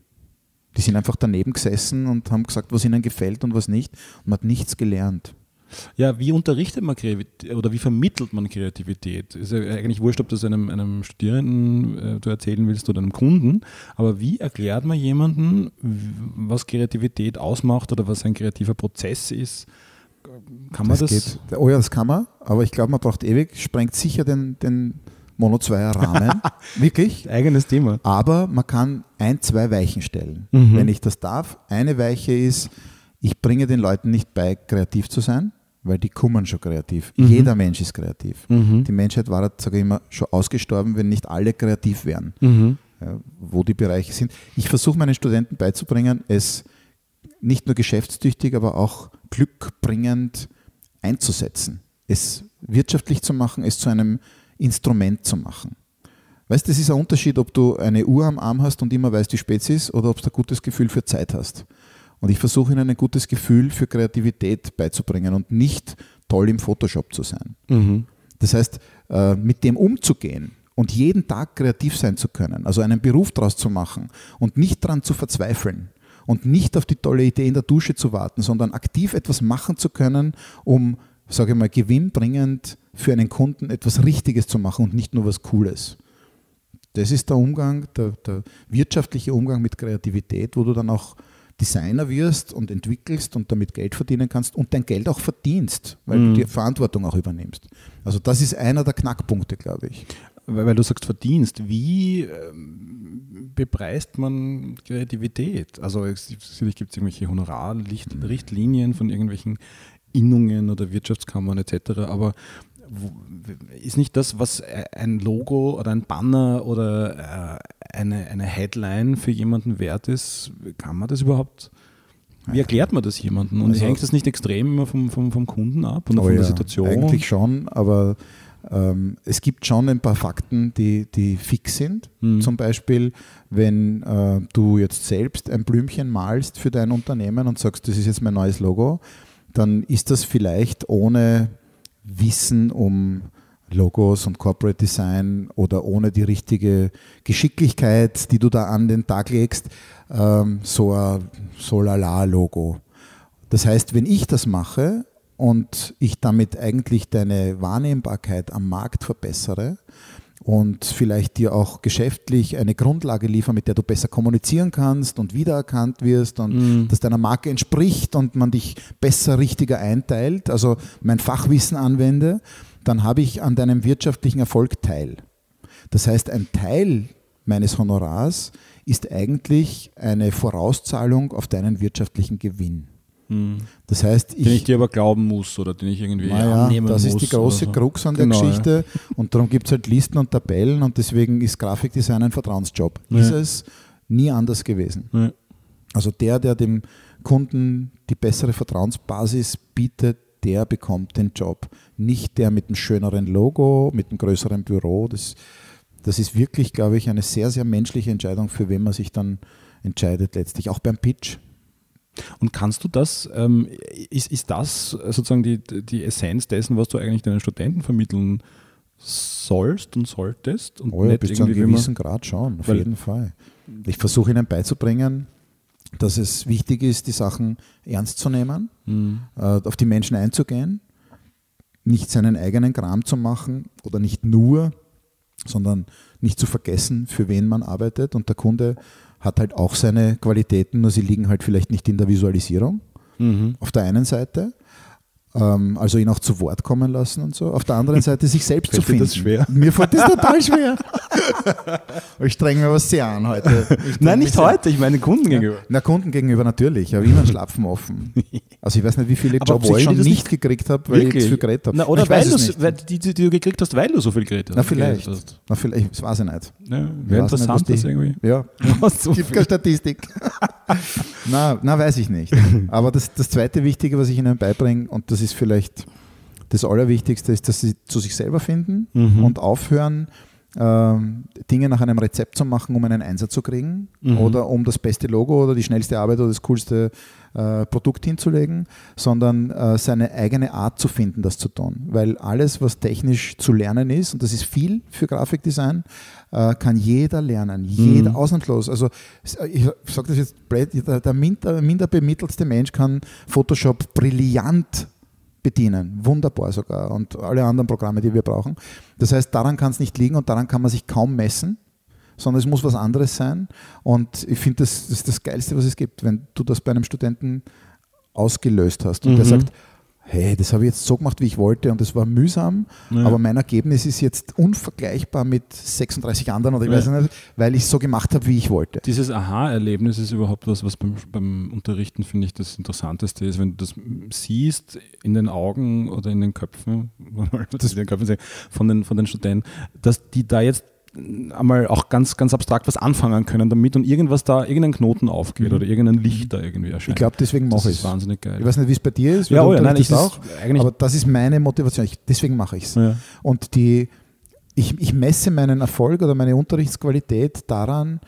S1: Die sind einfach daneben gesessen und haben gesagt, was ihnen gefällt und was nicht. Und man hat nichts gelernt.
S2: Ja, wie unterrichtet man Kreativität oder wie vermittelt man Kreativität? Ist ja eigentlich wurscht, ob das einem, einem Studierenden äh, du erzählen willst oder einem Kunden, aber wie erklärt man jemandem, was Kreativität ausmacht oder was ein kreativer Prozess ist? Kann man das?
S1: geht. Oh ja, das kann man, aber ich glaube, man braucht ewig, sprengt sicher den, den Mono 2 Rahmen. Wirklich.
S2: Eigenes Thema.
S1: Aber man kann ein, zwei Weichen stellen,
S2: Mhm.
S1: wenn ich das darf. Eine Weiche ist, ich bringe den Leuten nicht bei, kreativ zu sein, weil die kommen schon kreativ.
S2: Mhm.
S1: Jeder Mensch ist kreativ.
S2: Mhm.
S1: Die Menschheit war, sage ich immer, schon ausgestorben, wenn nicht alle kreativ wären,
S2: Mhm.
S1: ja, wo die Bereiche sind. Ich versuche meinen Studenten beizubringen, es nicht nur geschäftstüchtig, aber auch glückbringend einzusetzen. Es wirtschaftlich zu machen, es zu einem Instrument zu machen. Weißt du, das ist ein Unterschied, ob du eine Uhr am Arm hast und immer weißt, wie spät es ist, oder ob du ein gutes Gefühl für Zeit hast. Und ich versuche ihnen ein gutes Gefühl für Kreativität beizubringen und nicht toll im Photoshop zu sein.
S2: Mhm.
S1: Das heißt, äh, mit dem umzugehen und jeden Tag kreativ sein zu können, also einen Beruf daraus zu machen und nicht daran zu verzweifeln und nicht auf die tolle Idee in der Dusche zu warten, sondern aktiv etwas machen zu können, um, sage ich mal, gewinnbringend für einen Kunden etwas Richtiges zu machen und nicht nur was Cooles. Das ist der Umgang, der, der wirtschaftliche Umgang mit Kreativität, wo du dann auch Designer wirst und entwickelst und damit Geld verdienen kannst und dein Geld auch verdienst, weil
S2: Mhm.
S1: du die Verantwortung auch übernimmst. Also das ist einer der Knackpunkte, glaube ich.
S2: Weil, weil du sagst Verdienst, wie ähm, bepreist man Kreativität? Also es, sicherlich gibt es irgendwelche Honorarrichtlinien von irgendwelchen Innungen oder Wirtschaftskammern etc., aber ist nicht das, was ein Logo oder ein Banner oder äh, eine, eine Headline für jemanden wert ist, kann man das überhaupt, wie erklärt man das jemandem? Und
S1: Also-
S2: hängt das nicht extrem immer vom, vom, vom Kunden ab und
S1: Oh
S2: von der
S1: ja,
S2: Situation?
S1: Eigentlich schon, aber ähm, es gibt schon ein paar Fakten, die, die fix sind.
S2: Mhm.
S1: Zum Beispiel, wenn äh, du jetzt selbst ein Blümchen malst für dein Unternehmen und sagst, das ist jetzt mein neues Logo, dann ist das vielleicht ohne Wissen um Logos und Corporate Design oder ohne die richtige Geschicklichkeit, die du da an den Tag legst, ähm, so ein so lala Logo. Das heißt, wenn ich das mache und ich damit eigentlich deine Wahrnehmbarkeit am Markt verbessere und vielleicht dir auch geschäftlich eine Grundlage liefere, mit der du besser kommunizieren kannst und wiedererkannt wirst und
S2: Mhm.
S1: das deiner Marke entspricht und man dich besser, richtiger einteilt, also mein Fachwissen anwende, dann habe ich an deinem wirtschaftlichen Erfolg teil. Das heißt, ein Teil meines Honorars ist eigentlich eine Vorauszahlung auf deinen wirtschaftlichen Gewinn.
S2: Mhm.
S1: Das heißt,
S2: Den ich dir aber glauben muss oder den ich irgendwie
S1: naja,
S2: annehmen
S1: das
S2: muss.
S1: ist die große
S2: so.
S1: Krux an
S2: Genau,
S1: der Geschichte und darum gibt es halt Listen und Tabellen und deswegen ist Grafikdesign ein Vertrauensjob.
S2: Ja.
S1: Ist es nie anders gewesen.
S2: Ja.
S1: Also der, der dem Kunden die bessere Vertrauensbasis bietet, der bekommt den Job. Nicht der mit dem schöneren Logo, mit dem größeren Büro. Das, das ist wirklich, glaube ich, eine sehr, sehr menschliche Entscheidung, für wen man sich dann entscheidet letztlich. Auch beim Pitch.
S2: Und kannst du das, ähm, ist, ist das sozusagen die, die Essenz dessen, was du eigentlich deinen Studenten vermitteln sollst und solltest? Und
S1: Oh ja, bis zu einem gewissen Grad schon, auf jeden Fall. Ich versuche ihnen beizubringen, dass es wichtig ist, die Sachen ernst zu nehmen,
S2: Mhm.
S1: äh, auf die Menschen einzugehen, nicht seinen eigenen Kram zu machen oder nicht nur, sondern nicht zu vergessen, für wen man arbeitet. Und der Kunde hat halt auch seine Qualitäten, nur sie liegen halt vielleicht nicht in der Visualisierung
S2: Mhm.
S1: auf der einen Seite. Ähm, also ihn auch zu Wort kommen lassen und so. Auf der anderen Seite sich selbst zu finden.
S2: das schwer?
S1: Mir fällt das total schwer. ich streng mir was sehr an heute.
S2: Nein, nicht heute, ich meine Kunden gegenüber.
S1: Na, Kunden gegenüber natürlich. Ich habe immer einen Schlapfen offen. Also ich weiß nicht, wie viele
S2: Aber
S1: Jobs ich schon nicht gekriegt habe, weil ich zu viel geredet habe.
S2: Na, oder weil,
S1: nicht.
S2: weil die, die, du gekriegt hast, weil du so viel geredet hast.
S1: Na, vielleicht.
S2: hast.
S1: Na, vielleicht, das weiß ich nicht.
S2: Ja, Wäre
S1: nicht,
S2: interessant,
S1: was
S2: das irgendwie.
S1: Ja,
S2: so
S1: gibt keine Statistik. na, na, weiß ich nicht. Aber das, das zweite Wichtige, was ich Ihnen beibringe, und das ist vielleicht das Allerwichtigste, ist, dass Sie zu sich selber finden
S2: Mhm.
S1: und aufhören, ähm, Dinge nach einem Rezept zu machen, um einen Einsatz zu kriegen
S2: Mhm.
S1: oder um das beste Logo oder die schnellste Arbeit oder das coolste äh, Produkt hinzulegen, sondern äh, seine eigene Art zu finden, das zu tun. Weil alles, was technisch zu lernen ist, und das ist viel für Grafikdesign, äh, kann jeder lernen, jeder
S2: Mhm.
S1: ausnahmslos. Also ich sage das jetzt blöd, der, der minder, minder bemittelste Mensch kann Photoshop brillant bedienen. Wunderbar sogar. Und alle anderen Programme, die wir brauchen. Das heißt, daran kann es nicht liegen und daran kann man sich kaum messen, sondern es muss was anderes sein. Und ich finde, das, das ist das Geilste, was es gibt, wenn du das bei einem Studenten ausgelöst hast und der
S2: Mhm.
S1: sagt, hey, das habe ich jetzt so gemacht, wie ich wollte und es war mühsam,
S2: Ja.
S1: aber mein Ergebnis ist jetzt unvergleichbar mit 36 anderen oder ich weiß
S2: Ja.
S1: nicht, weil ich es so gemacht habe, wie ich wollte.
S2: Dieses Aha-Erlebnis ist überhaupt was, was beim, beim Unterrichten, finde ich, das Interessanteste ist, wenn du das siehst in den Augen oder in den Köpfen, das in den Köpfen sehe, von, den, von den Studenten, dass die da jetzt einmal auch ganz, ganz abstrakt was anfangen können damit und irgendwas da, irgendein Knoten aufgeht
S1: Mhm.
S2: oder irgendein Licht da irgendwie erscheint.
S1: Ich glaube, deswegen mache ich es.
S2: wahnsinnig geil.
S1: Ich weiß nicht, wie es bei dir ist,
S2: ja, oh ja, nein, ich
S1: auch, aber das ist meine Motivation. Ich, deswegen mache ich es.
S2: ja.
S1: Und die, ich, ich messe meinen Erfolg oder meine Unterrichtsqualität daran,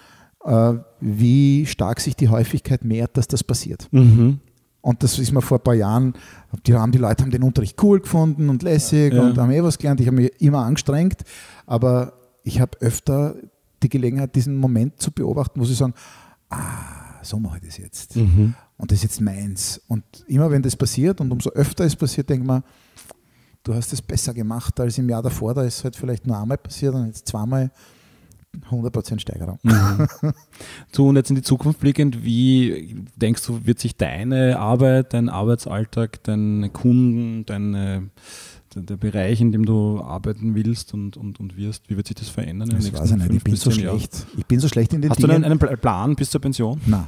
S1: äh, wie stark sich die Häufigkeit mehrt, dass das passiert.
S2: Mhm.
S1: Und das ist mir vor ein paar Jahren, die, haben, die Leute haben den Unterricht cool gefunden und lässig
S2: Ja.
S1: und haben eh was gelernt. Ich habe mich immer angestrengt, aber ich habe öfter die Gelegenheit, diesen Moment zu beobachten, wo sie sagen, ah, so mache ich das jetzt.
S2: Mhm.
S1: Und das ist jetzt meins. Und immer wenn das passiert und umso öfter es passiert, denkt man, du hast es besser gemacht als im Jahr davor. Da ist es halt vielleicht nur einmal passiert und jetzt zweimal. 100% Steigerung.
S2: So, und jetzt in die Zukunft blickend, wie denkst du, wird sich deine Arbeit, dein Arbeitsalltag, deine Kunden, deine, der, Bereich, in dem du arbeiten willst und, und, und wirst, wie wird sich das verändern? in den
S1: Das
S2: nächsten
S1: weiß ich nicht. Ich bin so schlecht. Ich bin so schlecht in den
S2: Hast du
S1: Dingen.
S2: einen, einen Plan bis zur Pension?
S1: Nein.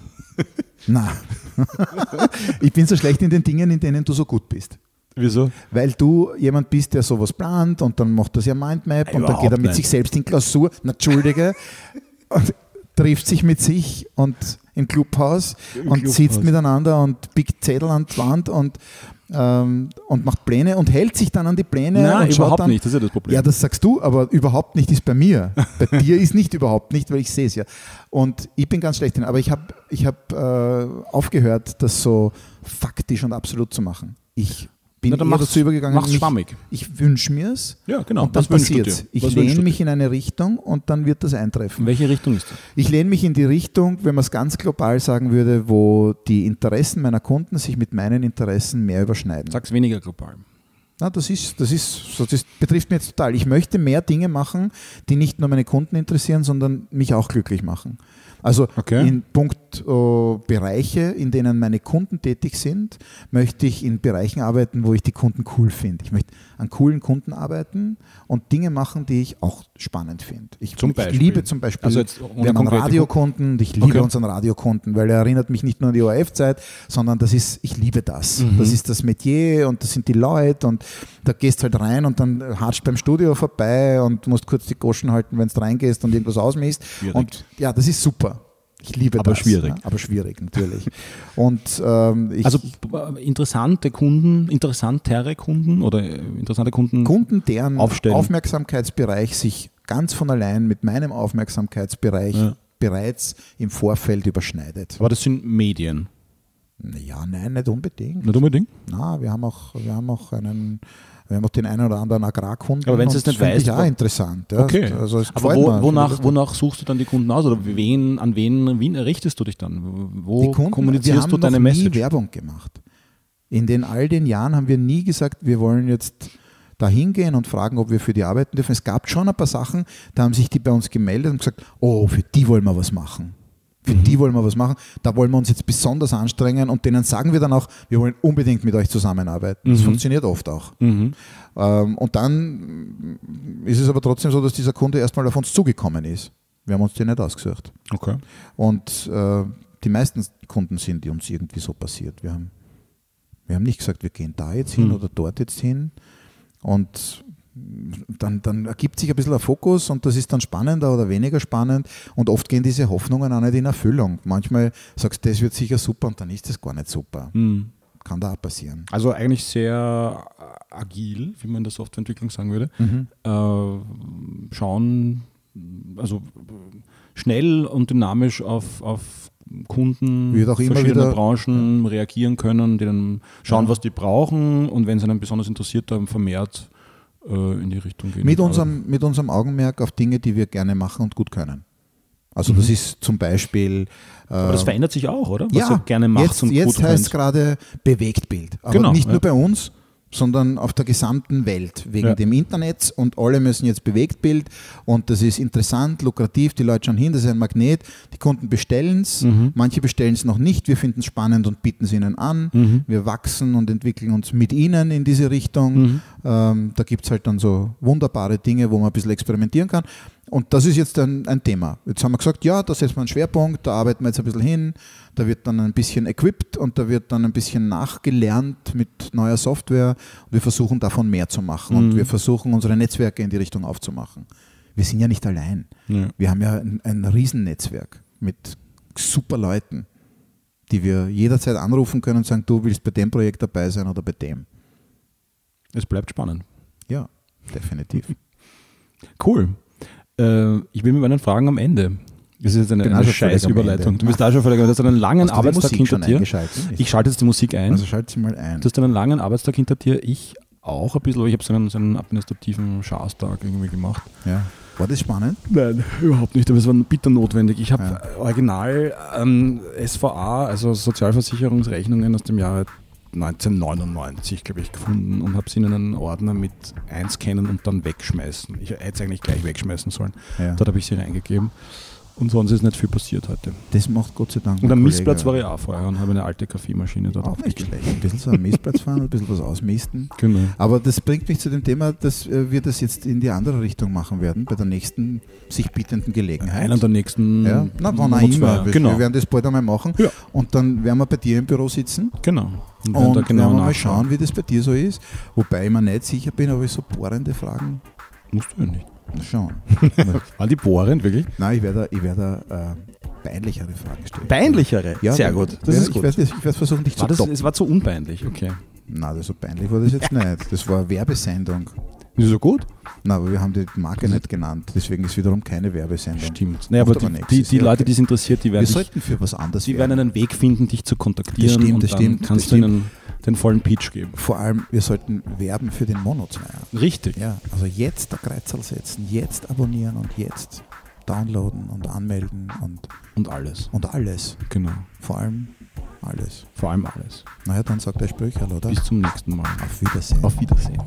S1: Nein. ich bin so schlecht in den Dingen, in denen du so gut bist.
S2: Wieso?
S1: Weil du jemand bist, der sowas plant und dann macht er sich ein Mindmap und dann geht er mit
S2: nicht.
S1: sich selbst in Klausur, na, Entschuldige, und trifft sich mit sich und im Clubhaus
S2: Im
S1: und
S2: Clubhaus.
S1: sitzt miteinander und biegt Zettel an die Wand und, ähm, und macht Pläne und hält sich dann an die Pläne.
S2: Nein, überhaupt
S1: dann,
S2: nicht, das ist ja das Problem.
S1: Ja, das sagst du, aber überhaupt nicht ist bei mir. Bei dir ist nicht überhaupt nicht, weil ich sehe es ja. Und ich bin ganz schlecht drin. Aber ich habe ich hab, äh, aufgehört, das so faktisch und absolut zu machen. Ich bin
S2: Na, dann mach's-
S1: dazu übergegangen,
S2: mach's
S1: mich-
S2: schwammig.
S1: ich wünsche mir es
S2: Ja, genau.
S1: und dann passiert es. Ich
S2: Was
S1: lehne mich in eine Richtung und dann wird das
S2: In
S1: eintreffen.
S2: welche Richtung ist das?
S1: Ich lehne mich in die Richtung, wenn man es ganz global sagen würde, wo die Interessen meiner Kunden sich mit meinen Interessen mehr überschneiden.
S2: Sag's weniger global.
S1: Na, das ist, das ist, das betrifft mich jetzt total. Ich möchte mehr Dinge machen, die nicht nur meine Kunden interessieren, sondern mich auch glücklich machen. Also
S2: Okay.
S1: in Punkt äh, Bereiche, in denen meine Kunden tätig sind, möchte ich in Bereichen arbeiten, wo ich die Kunden cool finde. Ich möchte an coolen Kunden arbeiten und Dinge machen, die ich auch spannend finde. Ich, ich liebe zum Beispiel,
S2: Also
S1: wir haben einen Radiokunden und ich liebe
S2: Okay.
S1: unseren Radiokunden, weil er erinnert mich nicht nur an die ORF-Zeit, sondern das ist, ich liebe das.
S2: Mhm.
S1: Das ist das Metier und das sind die Leute und da gehst halt rein und dann hatscht beim Studio vorbei und musst kurz die Goschen halten, wenn du reingehst und irgendwas ausmisst. Und ja, das ist super. Ich liebe
S2: Aber
S1: das.
S2: schwierig.
S1: Ja, aber schwierig, natürlich. Und ähm, ich,
S2: Also interessante Kunden, interessantere Kunden oder interessante Kunden.
S1: Kunden, deren
S2: aufstellen.
S1: Aufmerksamkeitsbereich sich ganz von allein mit meinem Aufmerksamkeitsbereich
S2: Ja.
S1: bereits im Vorfeld überschneidet.
S2: Aber das sind Medien.
S1: Ja, nein, nicht unbedingt.
S2: Nicht unbedingt.
S1: Na, wir haben auch, wir haben auch einen, wir haben auch den einen oder anderen Agrarkunden.
S2: Aber wenn es nicht
S1: auch
S2: wa-
S1: interessant. Ja.
S2: Okay.
S1: Also es
S2: Aber wo, wonach, wonach suchst du dann die Kunden aus? Oder wen, an wen, wen richtest du dich dann? Wo
S1: Kunden, wir
S2: kommunizierst
S1: haben
S2: du deine
S1: noch nie
S2: Message?
S1: Werbung gemacht. In den all den Jahren haben wir nie gesagt, wir wollen jetzt da hingehen und fragen, ob wir für die arbeiten dürfen. Es gab schon ein paar Sachen, da haben sich die bei uns gemeldet und gesagt, oh, für die wollen wir was machen. Für
S2: Mhm.
S1: die wollen wir was machen. Da wollen wir uns jetzt besonders anstrengen und denen sagen wir dann auch, wir wollen unbedingt mit euch zusammenarbeiten. Das
S2: Mhm.
S1: funktioniert oft auch.
S2: Mhm.
S1: Ähm, und dann ist es aber trotzdem so, dass dieser Kunde erstmal auf uns zugekommen ist. Wir haben uns den nicht ausgesucht.
S2: Okay.
S1: Und äh, die meisten Kunden sind die uns irgendwie so passiert. Wir haben, wir haben nicht gesagt, wir gehen da jetzt hin
S2: Hm.
S1: oder dort jetzt hin. Und dann, dann ergibt sich ein bisschen ein Fokus und das ist dann spannender oder weniger spannend. Und oft gehen diese Hoffnungen auch nicht in Erfüllung. Manchmal sagst du, das wird sicher super und dann ist das gar nicht super.
S2: Mhm.
S1: Kann da auch passieren.
S2: Also eigentlich sehr äh, agil, wie man in der Softwareentwicklung sagen würde.
S1: Mhm.
S2: Äh, schauen, also schnell und dynamisch auf, auf Kunden
S1: Wird auch immer
S2: verschiedener
S1: wieder-
S2: Branchen reagieren können, denen schauen,
S1: Ja.
S2: was die brauchen und wenn sie einen besonders interessiert haben, vermehrt in die Richtung gehen.
S1: Mit unserem, mit unserem Augenmerk auf Dinge, die wir gerne machen und gut können. Also das ist zum Beispiel
S2: Mhm. Aber das
S1: äh,
S2: verändert sich auch, oder? Was
S1: ja,
S2: gerne macht
S1: jetzt,
S2: und
S1: jetzt heißt es gerade Bewegtbild. Aber
S2: Genau,
S1: nicht
S2: ja.
S1: nur bei uns, sondern auf der gesamten Welt wegen
S2: Ja.
S1: dem Internet und alle müssen jetzt Bewegtbild und das ist interessant, lukrativ, die Leute schauen hin, das ist ein Magnet, die Kunden bestellen es,
S2: Mhm.
S1: manche bestellen es noch nicht, wir finden es spannend und bieten es ihnen an,
S2: Mhm.
S1: wir wachsen und entwickeln uns mit ihnen in diese Richtung.
S2: Mhm.
S1: Ähm, da gibt es halt dann so wunderbare Dinge, wo man ein bisschen experimentieren kann. Und das ist jetzt ein, ein Thema. Jetzt haben wir gesagt, ja, da setzen wir einen Schwerpunkt, da arbeiten wir jetzt ein bisschen hin, da wird dann ein bisschen equipped und da wird dann ein bisschen nachgelernt mit neuer Software. Und wir versuchen davon mehr zu machen und
S2: Mhm.
S1: wir versuchen unsere Netzwerke in die Richtung aufzumachen. Wir sind ja nicht allein.
S2: Ja.
S1: Wir haben ja ein, ein Riesennetzwerk mit super Leuten, die wir jederzeit anrufen können und sagen, du willst bei dem Projekt dabei sein oder bei dem.
S2: Es bleibt spannend.
S1: Ja, definitiv.
S2: Cool. Äh, ich bin mit meinen Fragen am Ende. Das ist jetzt eine, eine scheiß Überleitung. Du bist da schon völlig, du hast einen langen
S1: Hast
S2: Arbeitstag hinter dir. Ich schalte jetzt die Musik ein.
S1: Also schalt sie mal ein.
S2: Du hast einen langen Arbeitstag hinter dir. Ich auch ein bisschen, aber ich habe so einen, so einen administrativen Schaustag irgendwie gemacht.
S1: ja. War das spannend?
S2: Nein, überhaupt nicht, aber es war bitter notwendig. Ich habe
S1: Ja.
S2: original ähm, SVA, also Sozialversicherungsrechnungen aus dem Jahre 1999, glaube ich, gefunden und habe sie in einen Ordner mit einscannen und dann wegschmeißen. Ich hätte es eigentlich gleich wegschmeißen sollen.
S1: Ja.
S2: Dort habe ich sie reingegeben. Und sonst ist nicht viel passiert heute.
S1: Das macht Gott sei Dank.
S2: Und am
S1: Kollege.
S2: Missplatz war ich auch vorher und habe eine alte Kaffeemaschine dort
S1: Auch nicht schlecht. Ein bisschen so am Missplatz fahren, ein bisschen was ausmisten.
S2: Genau.
S1: Aber das bringt mich zu dem Thema, dass äh, wir das jetzt in die andere Richtung machen werden, bei der nächsten sich bietenden Gelegenheit.
S2: Einer der nächsten.
S1: ja, na, wann auch immer. Wir,
S2: Genau.
S1: wir werden das bald einmal machen.
S2: Ja.
S1: Und dann werden wir bei dir im Büro sitzen
S2: genau. Und,
S1: und,
S2: werden da
S1: werden
S2: genau
S1: wir mal schauen, wie das bei dir so ist. Wobei ich mir nicht sicher bin, ob ich so bohrende Fragen
S2: Musst du ja nicht.
S1: Schauen.
S2: War die bohrend, wirklich?
S1: Nein, ich werde, ich werde äh, peinlichere Fragen stellen.
S2: Peinlichere.
S1: Ja,
S2: Sehr gut.
S1: ich
S2: Das ist
S1: werde-
S2: gut.
S1: Ich werde, ich werde versuchen, dich
S2: War
S1: zu
S2: das,
S1: toppen.
S2: es war zu unpeinlich, okay.
S1: Nein, das so peinlich war das jetzt nicht. Das war eine Werbesendung.
S2: Ist so gut?
S1: Na, aber wir haben die Marke nicht genannt, deswegen ist wiederum keine Werbesendung.
S2: Stimmt. Naja, aber die,
S1: aber
S2: die, die Leute, die es interessiert, die
S1: Wir
S2: werden, dich,
S1: sollten für was anderes
S2: die werden einen Weg finden, dich zu kontaktieren.
S1: Das stimmt,
S2: und
S1: das
S2: dann
S1: stimmt,
S2: kannst
S1: das
S2: du ihnen den vollen Pitch geben.
S1: Vor allem, wir sollten werben für den Monozweier.
S2: Richtig.
S1: Ja, also jetzt der Kreuzerl setzen, jetzt abonnieren und jetzt downloaden und anmelden und,
S2: Und alles.
S1: und alles.
S2: Genau.
S1: Vor allem alles.
S2: Vor allem alles.
S1: Naja, dann sagt der Sprücherl, oder?
S2: Bis zum nächsten Mal.
S1: Auf Wiedersehen.
S2: Auf Wiedersehen.